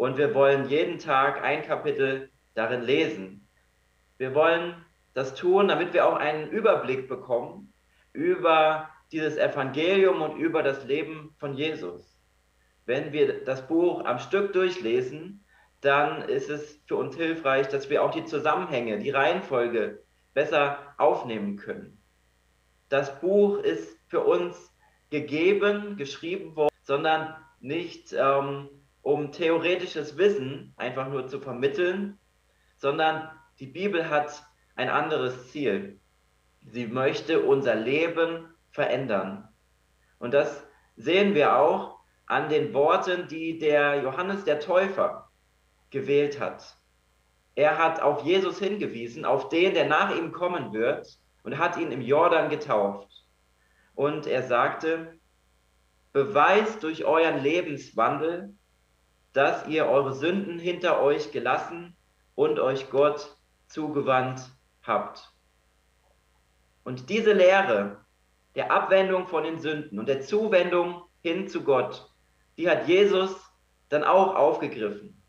und wir wollen jeden Tag ein Kapitel darin lesen. Wir wollen das tun, damit wir auch einen Überblick bekommen über dieses Evangelium und über das Leben von Jesus. Wenn wir das Buch am Stück durchlesen, dann ist es für uns hilfreich, dass wir auch die Zusammenhänge, die Reihenfolge besser aufnehmen können. Das Buch ist für uns gegeben, geschrieben worden, sondern nicht ähm, um theoretisches Wissen einfach nur zu vermitteln, sondern die Bibel hat ein anderes Ziel. Sie möchte unser Leben verändern. Und das sehen wir auch an den Worten, die der Johannes der Täufer gewählt hat. Er hat auf Jesus hingewiesen, auf den, der nach ihm kommen wird, und hat ihn im Jordan getauft. Und er sagte, beweist durch euren Lebenswandel, dass ihr eure Sünden hinter euch gelassen und euch Gott zugewandt habt. Und diese Lehre der Abwendung von den Sünden und der Zuwendung hin zu Gott, die hat Jesus dann auch aufgegriffen.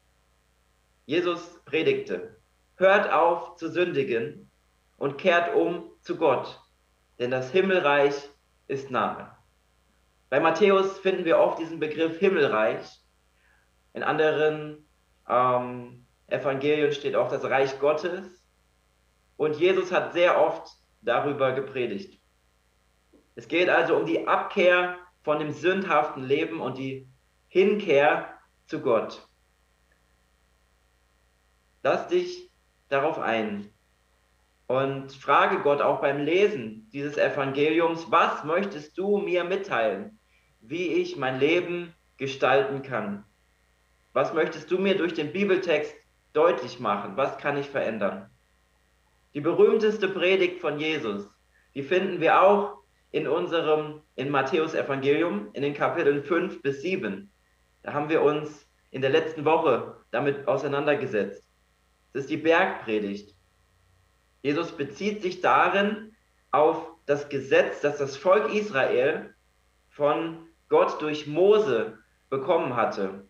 Jesus predigte, hört auf zu sündigen und kehrt um zu Gott, denn das Himmelreich ist nahe. Bei Matthäus finden wir oft diesen Begriff Himmelreich in anderen ähm, Evangelien steht auch das Reich Gottes. Und Jesus hat sehr oft darüber gepredigt. Es geht also um die Abkehr von dem sündhaften Leben und die Hinkehr zu Gott. Lass dich darauf ein und frage Gott auch beim Lesen dieses Evangeliums, was möchtest du mir mitteilen, wie ich mein Leben gestalten kann? Was möchtest du mir durch den Bibeltext deutlich machen? Was kann ich verändern? Die berühmteste Predigt von Jesus, die finden wir auch in unserem, in Matthäus Evangelium, in den Kapiteln 5 bis 7. Da haben wir uns in der letzten Woche damit auseinandergesetzt. Das ist die Bergpredigt. Jesus bezieht sich darin auf das Gesetz, das das Volk Israel von Gott durch Mose bekommen hatte.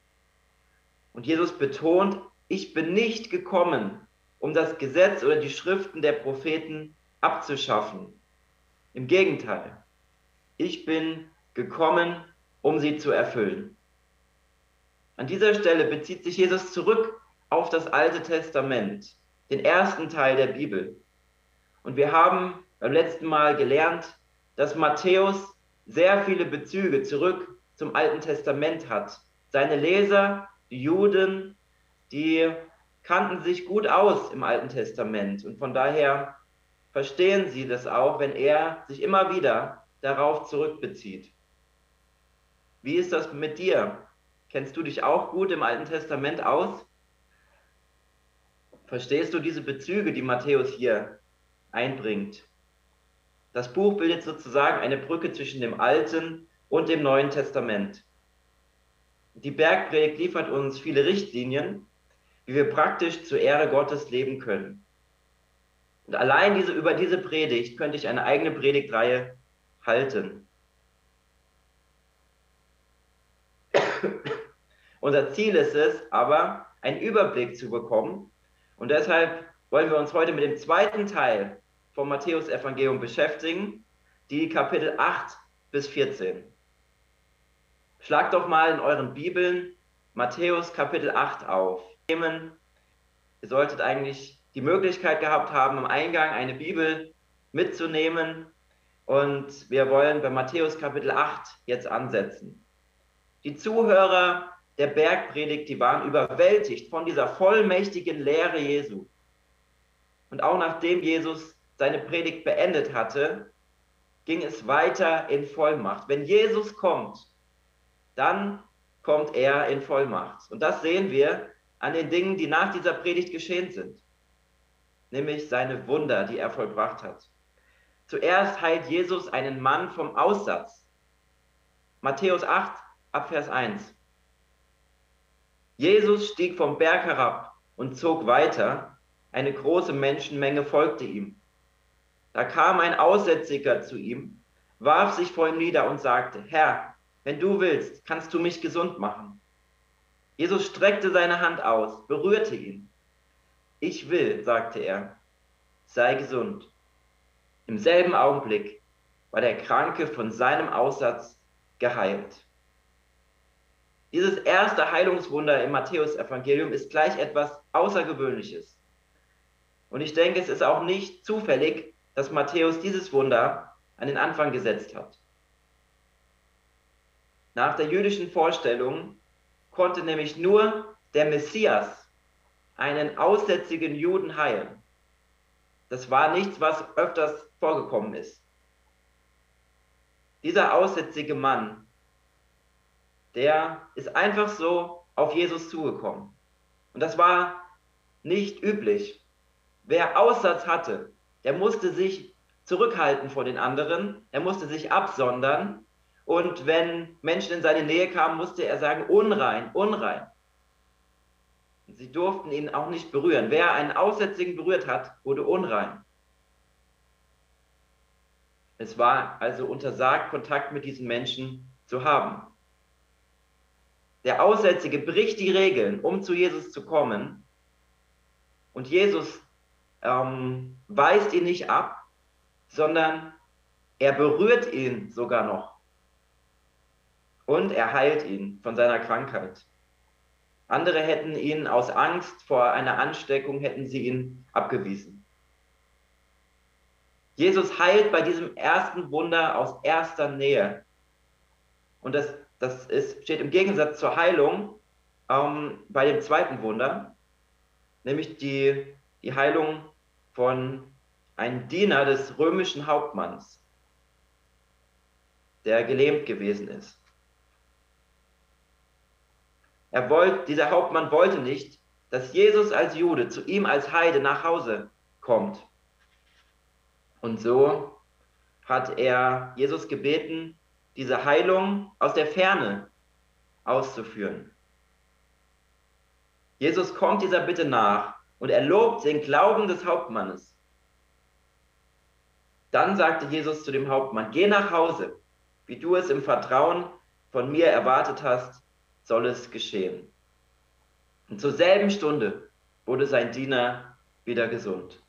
Und Jesus betont, ich bin nicht gekommen, um das Gesetz oder die Schriften der Propheten abzuschaffen. Im Gegenteil, ich bin gekommen, um sie zu erfüllen. An dieser Stelle bezieht sich Jesus zurück auf das Alte Testament, den ersten Teil der Bibel. Und wir haben beim letzten Mal gelernt, dass Matthäus sehr viele Bezüge zurück zum Alten Testament hat. Seine Leser die Juden, die kannten sich gut aus im Alten Testament und von daher verstehen sie das auch, wenn er sich immer wieder darauf zurückbezieht. Wie ist das mit dir? Kennst du dich auch gut im Alten Testament aus? Verstehst du diese Bezüge, die Matthäus hier einbringt? Das Buch bildet sozusagen eine Brücke zwischen dem Alten und dem Neuen Testament. Die Bergpredigt liefert uns viele Richtlinien, wie wir praktisch zur Ehre Gottes leben können. Und allein diese, über diese Predigt könnte ich eine eigene Predigtreihe halten. Unser Ziel ist es aber, einen Überblick zu bekommen. Und deshalb wollen wir uns heute mit dem zweiten Teil vom Matthäus Evangelium beschäftigen, die Kapitel 8 bis 14. Schlagt doch mal in euren Bibeln Matthäus Kapitel 8 auf. Ihr solltet eigentlich die Möglichkeit gehabt haben, am Eingang eine Bibel mitzunehmen. Und wir wollen bei Matthäus Kapitel 8 jetzt ansetzen. Die Zuhörer der Bergpredigt, die waren überwältigt von dieser vollmächtigen Lehre Jesu. Und auch nachdem Jesus seine Predigt beendet hatte, ging es weiter in Vollmacht. Wenn Jesus kommt, dann kommt er in Vollmacht. Und das sehen wir an den Dingen, die nach dieser Predigt geschehen sind, nämlich seine Wunder, die er vollbracht hat. Zuerst heilt Jesus einen Mann vom Aussatz. Matthäus 8, Abvers 1. Jesus stieg vom Berg herab und zog weiter. Eine große Menschenmenge folgte ihm. Da kam ein Aussätziger zu ihm, warf sich vor ihm nieder und sagte, Herr, wenn du willst, kannst du mich gesund machen. Jesus streckte seine Hand aus, berührte ihn. Ich will, sagte er, sei gesund. Im selben Augenblick war der Kranke von seinem Aussatz geheilt. Dieses erste Heilungswunder im Matthäusevangelium ist gleich etwas Außergewöhnliches. Und ich denke, es ist auch nicht zufällig, dass Matthäus dieses Wunder an den Anfang gesetzt hat. Nach der jüdischen Vorstellung konnte nämlich nur der Messias einen aussätzigen Juden heilen. Das war nichts, was öfters vorgekommen ist. Dieser aussätzige Mann, der ist einfach so auf Jesus zugekommen. Und das war nicht üblich. Wer Aussatz hatte, der musste sich zurückhalten vor den anderen, er musste sich absondern und wenn Menschen in seine Nähe kamen, musste er sagen, unrein, unrein. Sie durften ihn auch nicht berühren. Wer einen Aussätzigen berührt hat, wurde unrein. Es war also untersagt, Kontakt mit diesen Menschen zu haben. Der Aussätzige bricht die Regeln, um zu Jesus zu kommen. Und Jesus ähm, weist ihn nicht ab, sondern er berührt ihn sogar noch und er heilt ihn von seiner Krankheit. Andere hätten ihn aus Angst vor einer Ansteckung, hätten sie ihn abgewiesen. Jesus heilt bei diesem ersten Wunder aus erster Nähe. Und das, das ist, steht im Gegensatz zur Heilung ähm, bei dem zweiten Wunder, nämlich die, die Heilung von einem Diener des römischen Hauptmanns, der gelähmt gewesen ist. Er wollte, dieser Hauptmann wollte nicht, dass Jesus als Jude zu ihm als Heide nach Hause kommt. Und so hat er Jesus gebeten, diese Heilung aus der Ferne auszuführen. Jesus kommt dieser Bitte nach und er lobt den Glauben des Hauptmannes. Dann sagte Jesus zu dem Hauptmann, geh nach Hause, wie du es im Vertrauen von mir erwartet hast, soll es geschehen. Und zur selben Stunde wurde sein Diener wieder gesund.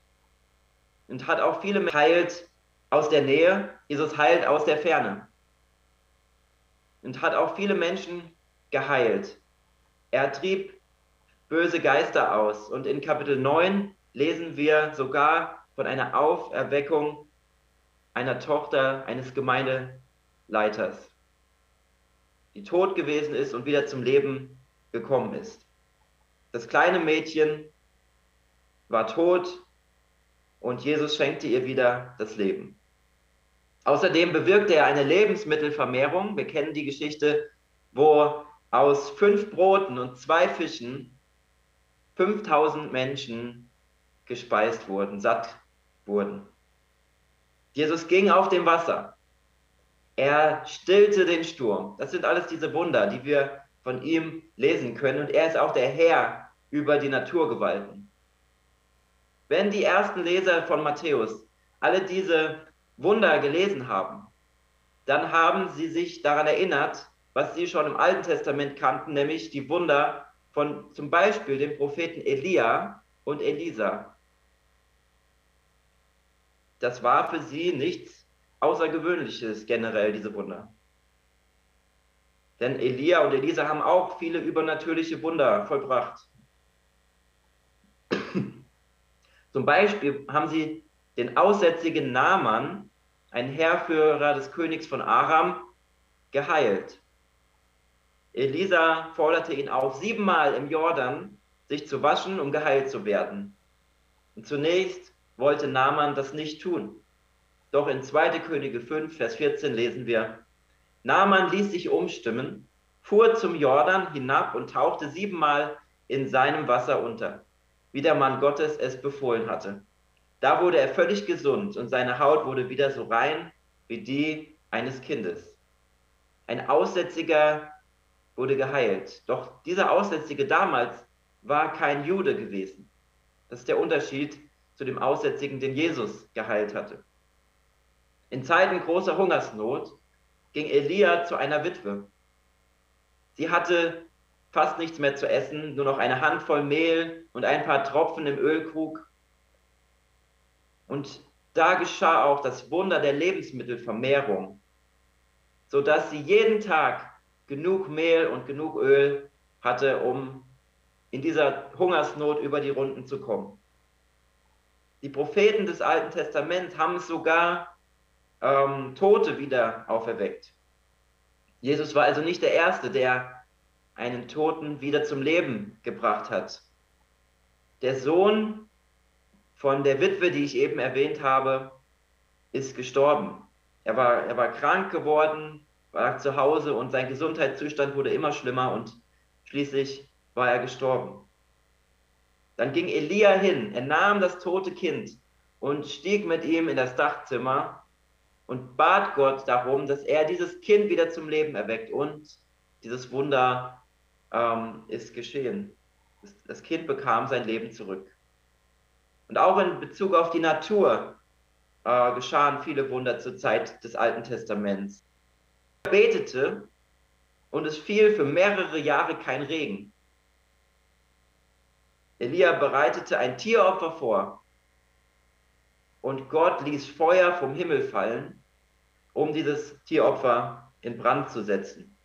Und hat auch viele heilt aus der Nähe, Jesus heilt aus der Ferne. Und hat auch viele Menschen geheilt. Er trieb böse Geister aus. Und in Kapitel 9 lesen wir sogar von einer Auferweckung einer Tochter eines Gemeindeleiters die tot gewesen ist und wieder zum Leben gekommen ist. Das kleine Mädchen war tot und Jesus schenkte ihr wieder das Leben. Außerdem bewirkte er eine Lebensmittelvermehrung. Wir kennen die Geschichte, wo aus fünf Broten und zwei Fischen 5000 Menschen gespeist wurden, satt wurden. Jesus ging auf dem Wasser. Er stillte den Sturm. Das sind alles diese Wunder, die wir von ihm lesen können. Und er ist auch der Herr über die Naturgewalten. Wenn die ersten Leser von Matthäus alle diese Wunder gelesen haben, dann haben sie sich daran erinnert, was sie schon im Alten Testament kannten, nämlich die Wunder von zum Beispiel dem Propheten Elia und Elisa. Das war für sie nichts Außergewöhnliches generell, diese Wunder. Denn Elia und Elisa haben auch viele übernatürliche Wunder vollbracht. Zum Beispiel haben sie den aussätzigen Naaman, ein Heerführer des Königs von Aram, geheilt. Elisa forderte ihn auf, siebenmal im Jordan sich zu waschen, um geheilt zu werden. Und zunächst wollte Naaman das nicht tun. Doch in 2. Könige 5, Vers 14 lesen wir, Naaman ließ sich umstimmen, fuhr zum Jordan hinab und tauchte siebenmal in seinem Wasser unter, wie der Mann Gottes es befohlen hatte. Da wurde er völlig gesund und seine Haut wurde wieder so rein wie die eines Kindes. Ein Aussätziger wurde geheilt. Doch dieser Aussätzige damals war kein Jude gewesen. Das ist der Unterschied zu dem Aussätzigen, den Jesus geheilt hatte. In Zeiten großer Hungersnot ging Elia zu einer Witwe. Sie hatte fast nichts mehr zu essen, nur noch eine Handvoll Mehl und ein paar Tropfen im Ölkrug. Und da geschah auch das Wunder der Lebensmittelvermehrung, sodass sie jeden Tag genug Mehl und genug Öl hatte, um in dieser Hungersnot über die Runden zu kommen. Die Propheten des Alten Testaments haben sogar ähm, Tote wieder auferweckt. Jesus war also nicht der Erste, der einen Toten wieder zum Leben gebracht hat. Der Sohn von der Witwe, die ich eben erwähnt habe, ist gestorben. Er war, er war krank geworden, war zu Hause und sein Gesundheitszustand wurde immer schlimmer und schließlich war er gestorben. Dann ging Elia hin, er nahm das tote Kind und stieg mit ihm in das Dachzimmer und bat Gott darum, dass er dieses Kind wieder zum Leben erweckt. Und dieses Wunder ähm, ist geschehen. Das Kind bekam sein Leben zurück. Und auch in Bezug auf die Natur äh, geschahen viele Wunder zur Zeit des Alten Testaments. Er betete und es fiel für mehrere Jahre kein Regen. Elia bereitete ein Tieropfer vor und Gott ließ Feuer vom Himmel fallen, um dieses Tieropfer in Brand zu setzen.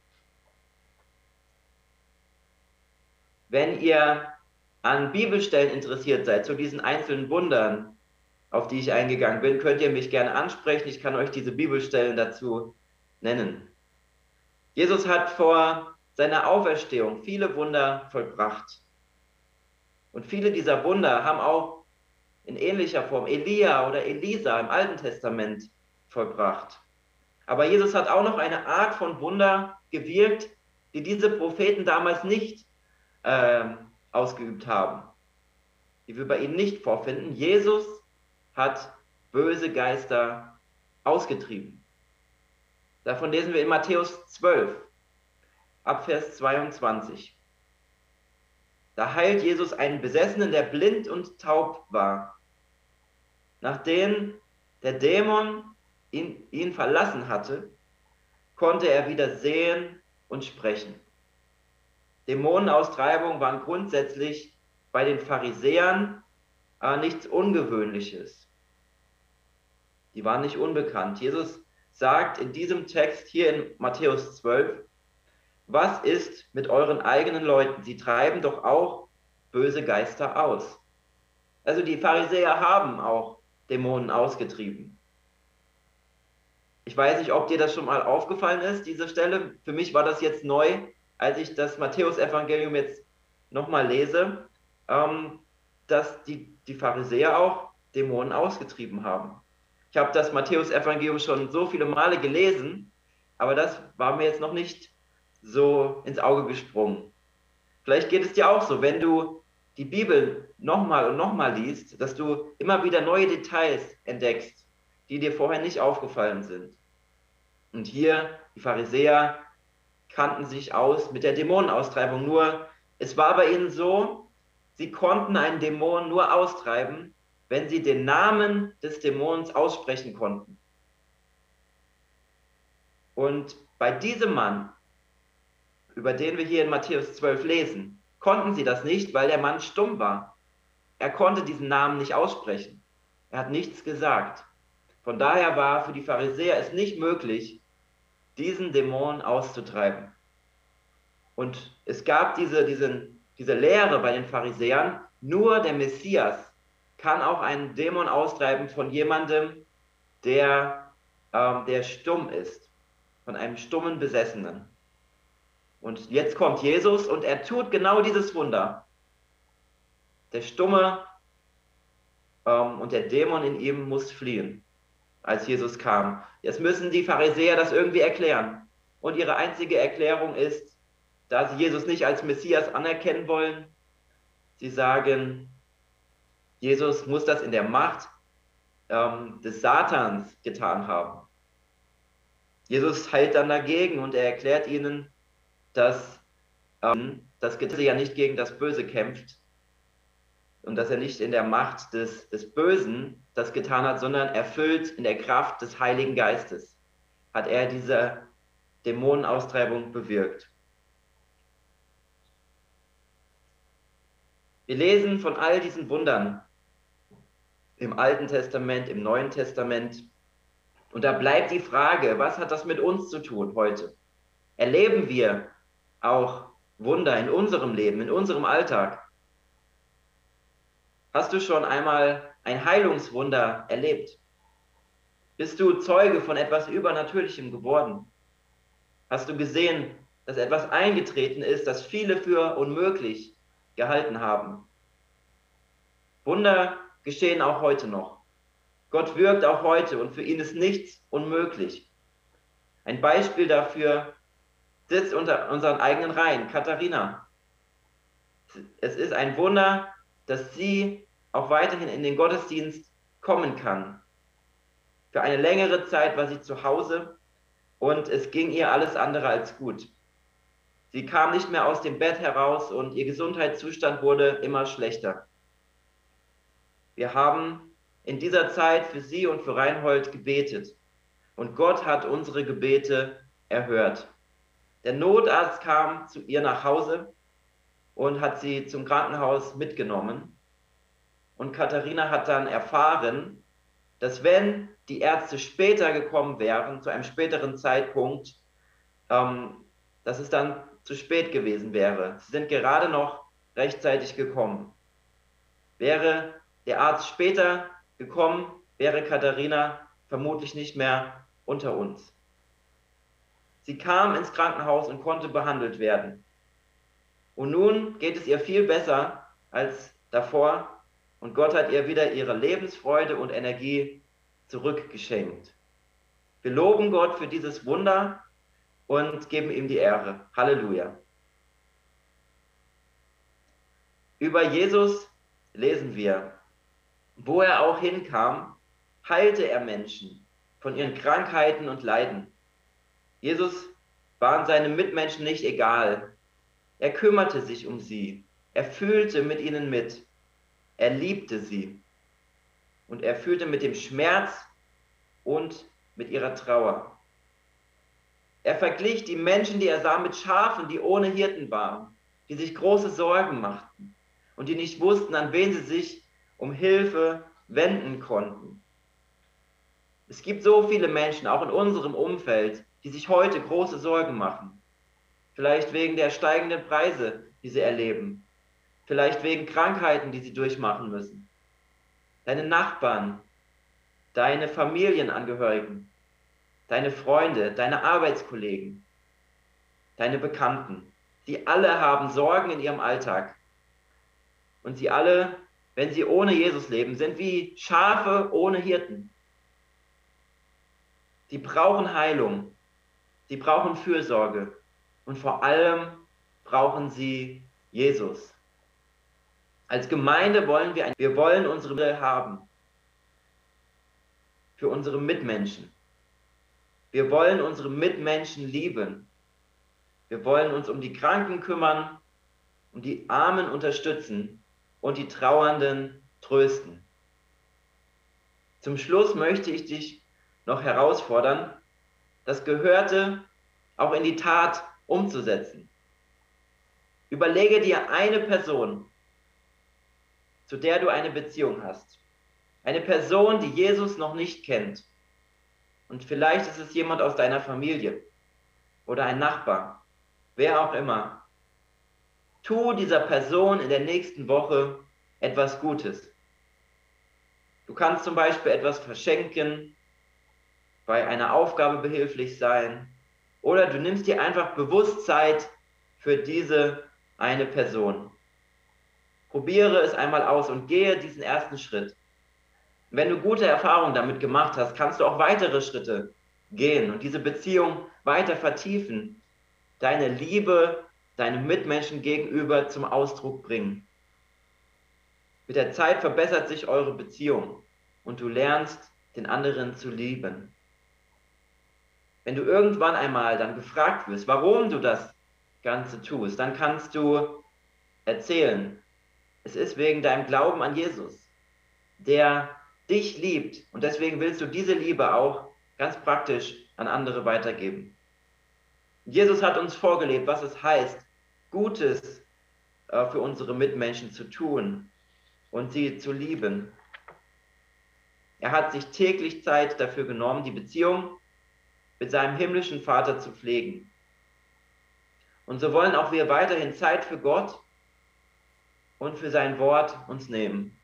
Wenn ihr an Bibelstellen interessiert seid, zu diesen einzelnen Wundern, auf die ich eingegangen bin, könnt ihr mich gerne ansprechen. Ich kann euch diese Bibelstellen dazu nennen. Jesus hat vor seiner Auferstehung viele Wunder vollbracht. Und viele dieser Wunder haben auch in ähnlicher Form Elia oder Elisa im Alten Testament vollbracht. Aber Jesus hat auch noch eine Art von Wunder gewirkt, die diese Propheten damals nicht äh, ausgeübt haben, die wir bei ihnen nicht vorfinden. Jesus hat böse Geister ausgetrieben. Davon lesen wir in Matthäus 12, ab Vers 22. Da heilt Jesus einen Besessenen, der blind und taub war. Nachdem der Dämon ihn, ihn verlassen hatte, konnte er wieder sehen und sprechen. Dämonenaustreibung waren grundsätzlich bei den Pharisäern äh, nichts Ungewöhnliches. Die waren nicht unbekannt. Jesus sagt in diesem Text hier in Matthäus 12, was ist mit euren eigenen Leuten? Sie treiben doch auch böse Geister aus. Also die Pharisäer haben auch Dämonen ausgetrieben. Ich weiß nicht, ob dir das schon mal aufgefallen ist, diese Stelle. Für mich war das jetzt neu, als ich das Matthäus-Evangelium jetzt nochmal lese, ähm, dass die, die Pharisäer auch Dämonen ausgetrieben haben. Ich habe das Matthäus-Evangelium schon so viele Male gelesen, aber das war mir jetzt noch nicht so ins Auge gesprungen. Vielleicht geht es dir auch so, wenn du die Bibel nochmal und nochmal liest, dass du immer wieder neue Details entdeckst, die dir vorher nicht aufgefallen sind. Und hier, die Pharisäer kannten sich aus mit der Dämonenaustreibung. Nur, es war bei ihnen so, sie konnten einen Dämon nur austreiben, wenn sie den Namen des Dämons aussprechen konnten. Und bei diesem Mann über den wir hier in Matthäus 12 lesen, konnten sie das nicht, weil der Mann stumm war. Er konnte diesen Namen nicht aussprechen. Er hat nichts gesagt. Von daher war für die Pharisäer es nicht möglich, diesen Dämon auszutreiben. Und es gab diese, diese, diese Lehre bei den Pharisäern, nur der Messias kann auch einen Dämon austreiben von jemandem, der, ähm, der stumm ist, von einem stummen Besessenen. Und jetzt kommt Jesus und er tut genau dieses Wunder. Der Stumme ähm, und der Dämon in ihm muss fliehen, als Jesus kam. Jetzt müssen die Pharisäer das irgendwie erklären. Und ihre einzige Erklärung ist, da sie Jesus nicht als Messias anerkennen wollen, sie sagen, Jesus muss das in der Macht ähm, des Satans getan haben. Jesus heilt dann dagegen und er erklärt ihnen, dass ähm, das Gesetz ja nicht gegen das Böse kämpft und dass er nicht in der Macht des, des Bösen das getan hat, sondern erfüllt in der Kraft des Heiligen Geistes hat er diese Dämonenaustreibung bewirkt. Wir lesen von all diesen Wundern im Alten Testament, im Neuen Testament. Und da bleibt die Frage, was hat das mit uns zu tun heute? Erleben wir auch Wunder in unserem Leben, in unserem Alltag? Hast du schon einmal ein Heilungswunder erlebt? Bist du Zeuge von etwas Übernatürlichem geworden? Hast du gesehen, dass etwas eingetreten ist, das viele für unmöglich gehalten haben? Wunder geschehen auch heute noch. Gott wirkt auch heute und für ihn ist nichts unmöglich. Ein Beispiel dafür sitzt unter unseren eigenen Reihen, Katharina. Es ist ein Wunder, dass sie auch weiterhin in den Gottesdienst kommen kann. Für eine längere Zeit war sie zu Hause und es ging ihr alles andere als gut. Sie kam nicht mehr aus dem Bett heraus und ihr Gesundheitszustand wurde immer schlechter. Wir haben in dieser Zeit für sie und für Reinhold gebetet und Gott hat unsere Gebete erhört. Der Notarzt kam zu ihr nach Hause und hat sie zum Krankenhaus mitgenommen. Und Katharina hat dann erfahren, dass wenn die Ärzte später gekommen wären, zu einem späteren Zeitpunkt, ähm, dass es dann zu spät gewesen wäre. Sie sind gerade noch rechtzeitig gekommen. Wäre der Arzt später gekommen, wäre Katharina vermutlich nicht mehr unter uns. Sie kam ins Krankenhaus und konnte behandelt werden. Und nun geht es ihr viel besser als davor und Gott hat ihr wieder ihre Lebensfreude und Energie zurückgeschenkt. Wir loben Gott für dieses Wunder und geben ihm die Ehre. Halleluja. Über Jesus lesen wir, wo er auch hinkam, heilte er Menschen von ihren Krankheiten und Leiden. Jesus waren seine Mitmenschen nicht egal. Er kümmerte sich um sie. Er fühlte mit ihnen mit. Er liebte sie. Und er fühlte mit dem Schmerz und mit ihrer Trauer. Er verglich die Menschen, die er sah, mit Schafen, die ohne Hirten waren, die sich große Sorgen machten und die nicht wussten, an wen sie sich um Hilfe wenden konnten. Es gibt so viele Menschen, auch in unserem Umfeld, die sich heute große Sorgen machen. Vielleicht wegen der steigenden Preise, die sie erleben. Vielleicht wegen Krankheiten, die sie durchmachen müssen. Deine Nachbarn, deine Familienangehörigen, deine Freunde, deine Arbeitskollegen, deine Bekannten, die alle haben Sorgen in ihrem Alltag. Und sie alle wenn sie ohne Jesus leben, sind wie Schafe ohne Hirten. Die brauchen Heilung, die brauchen Fürsorge und vor allem brauchen sie Jesus. Als Gemeinde wollen wir, ein, wir wollen unsere Mittel haben für unsere Mitmenschen. Wir wollen unsere Mitmenschen lieben. Wir wollen uns um die Kranken kümmern, um die Armen unterstützen und die Trauernden trösten. Zum Schluss möchte ich dich noch herausfordern, das Gehörte auch in die Tat umzusetzen. Überlege dir eine Person, zu der du eine Beziehung hast. Eine Person, die Jesus noch nicht kennt. Und vielleicht ist es jemand aus deiner Familie oder ein Nachbar, wer auch immer. Tu dieser Person in der nächsten Woche etwas Gutes. Du kannst zum Beispiel etwas verschenken, bei einer Aufgabe behilflich sein oder du nimmst dir einfach bewusst Zeit für diese eine Person. Probiere es einmal aus und gehe diesen ersten Schritt. Wenn du gute Erfahrungen damit gemacht hast, kannst du auch weitere Schritte gehen und diese Beziehung weiter vertiefen, deine Liebe deinem Mitmenschen gegenüber zum Ausdruck bringen. Mit der Zeit verbessert sich eure Beziehung und du lernst, den anderen zu lieben. Wenn du irgendwann einmal dann gefragt wirst, warum du das Ganze tust, dann kannst du erzählen, es ist wegen deinem Glauben an Jesus, der dich liebt und deswegen willst du diese Liebe auch ganz praktisch an andere weitergeben. Jesus hat uns vorgelebt, was es heißt, Gutes äh, für unsere Mitmenschen zu tun und sie zu lieben. Er hat sich täglich Zeit dafür genommen, die Beziehung mit seinem himmlischen Vater zu pflegen. Und so wollen auch wir weiterhin Zeit für Gott und für sein Wort uns nehmen.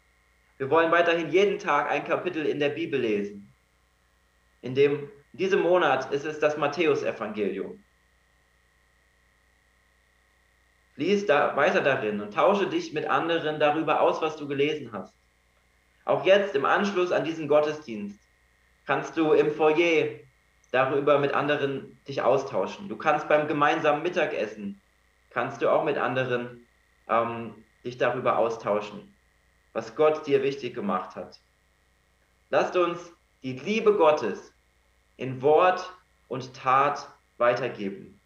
Wir wollen weiterhin jeden Tag ein Kapitel in der Bibel lesen. In, dem, in diesem Monat ist es das Matthäusevangelium. Lies da weiter darin und tausche dich mit anderen darüber aus, was du gelesen hast. Auch jetzt im Anschluss an diesen Gottesdienst kannst du im Foyer darüber mit anderen dich austauschen. Du kannst beim gemeinsamen Mittagessen, kannst du auch mit anderen ähm, dich darüber austauschen, was Gott dir wichtig gemacht hat. Lasst uns die Liebe Gottes in Wort und Tat weitergeben.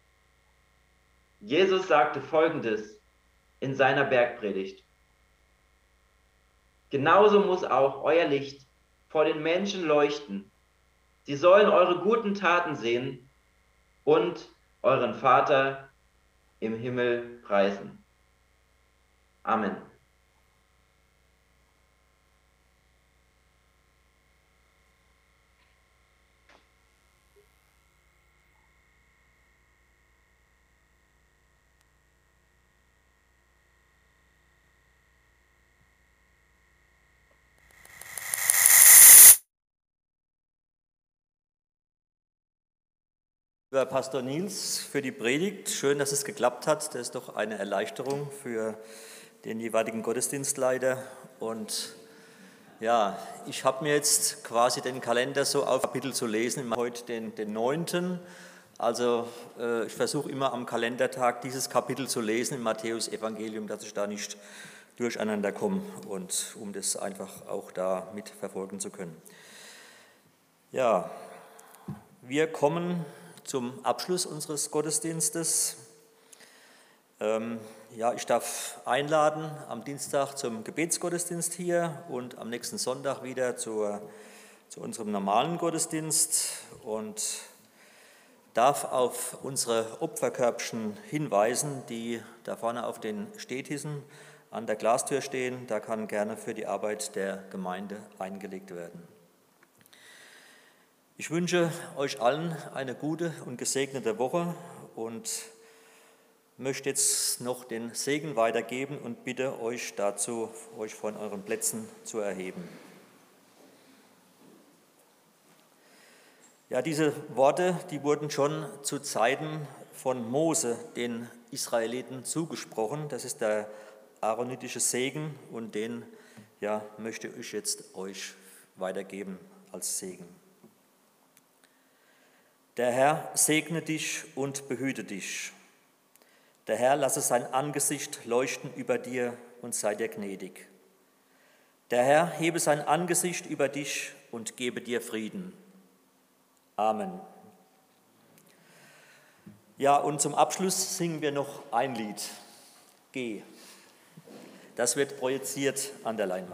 Jesus sagte Folgendes in seiner Bergpredigt. Genauso muss auch euer Licht vor den Menschen leuchten. Sie sollen eure guten Taten sehen und euren Vater im Himmel preisen. Amen. Lieber Pastor Nils, für die Predigt. Schön, dass es geklappt hat. Das ist doch eine Erleichterung für den jeweiligen Gottesdienstleiter. Und ja, ich habe mir jetzt quasi den Kalender so auf Kapitel zu lesen, heute den, den 9. Also äh, ich versuche immer am Kalendertag dieses Kapitel zu lesen im Matthäus-Evangelium, dass ich da nicht durcheinander komme und um das einfach auch da mitverfolgen zu können. Ja, wir kommen zum Abschluss unseres Gottesdienstes. Ähm, ja, ich darf einladen am Dienstag zum Gebetsgottesdienst hier und am nächsten Sonntag wieder zur, zu unserem normalen Gottesdienst und darf auf unsere Opferkörbchen hinweisen, die da vorne auf den Stehtissen an der Glastür stehen. Da kann gerne für die Arbeit der Gemeinde eingelegt werden. Ich wünsche euch allen eine gute und gesegnete Woche und möchte jetzt noch den Segen weitergeben und bitte euch dazu, euch von euren Plätzen zu erheben. Ja, diese Worte, die wurden schon zu Zeiten von Mose den Israeliten zugesprochen. Das ist der aaronitische Segen und den ja, möchte ich jetzt euch weitergeben als Segen. Der Herr segne dich und behüte dich. Der Herr lasse sein Angesicht leuchten über dir und sei dir gnädig. Der Herr hebe sein Angesicht über dich und gebe dir Frieden. Amen. Ja, und zum Abschluss singen wir noch ein Lied. Geh. Das wird projiziert an der Leinwand.